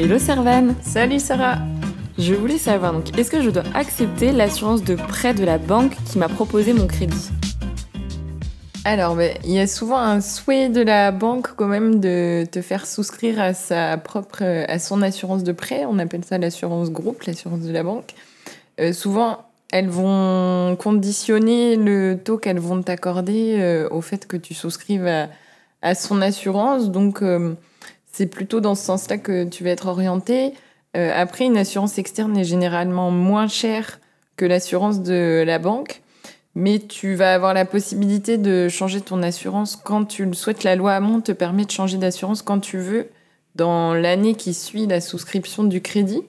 Hello Servan Salut Sarah Je voulais savoir donc, est-ce que je dois accepter l'assurance de prêt de la banque qui m'a proposé mon crédit? Alors, ben, il y a souvent un souhait de la banque quand même de te faire souscrire à sa propre, à son assurance de prêt. On appelle ça l'assurance groupe, l'assurance de la banque. Euh, souvent, elles vont conditionner le taux qu'elles vont t'accorder euh, au fait que tu souscrives à, à son assurance. Donc, euh, c'est plutôt dans ce sens-là que tu vas être orienté. Euh, après, une assurance externe est généralement moins chère que l'assurance de la banque, mais tu vas avoir la possibilité de changer ton assurance quand tu le souhaites. La loi Hamon te permet de changer d'assurance quand tu veux dans l'année qui suit la souscription du crédit.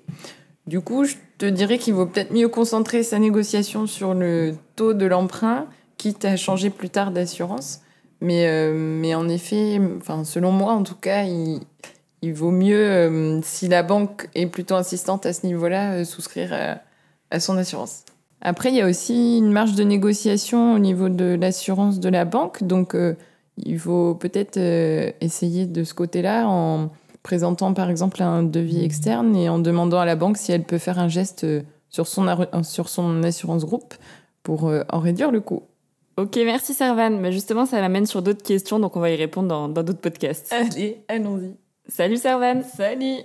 Du coup, je te dirais qu'il vaut peut-être mieux concentrer sa négociation sur le taux de l'emprunt, quitte à changer plus tard d'assurance. Mais, euh, mais en effet, enfin, selon moi en tout cas, il, vaut mieux, euh, si la banque est plutôt insistante à ce niveau-là, euh, souscrire à, à son assurance. Après, il y a aussi une marge de négociation au niveau de l'assurance de la banque. Donc, il faut peut-être essayer de ce côté-là en présentant par exemple un devis externe et en demandant à la banque si elle peut faire un geste sur son, sur son assurance groupe pour en réduire le coût. Ok, merci Servan. Mais justement, ça m'amène sur d'autres questions, donc on va y répondre dans d'autres podcasts. Allez, allons-y. Salut Servan Salut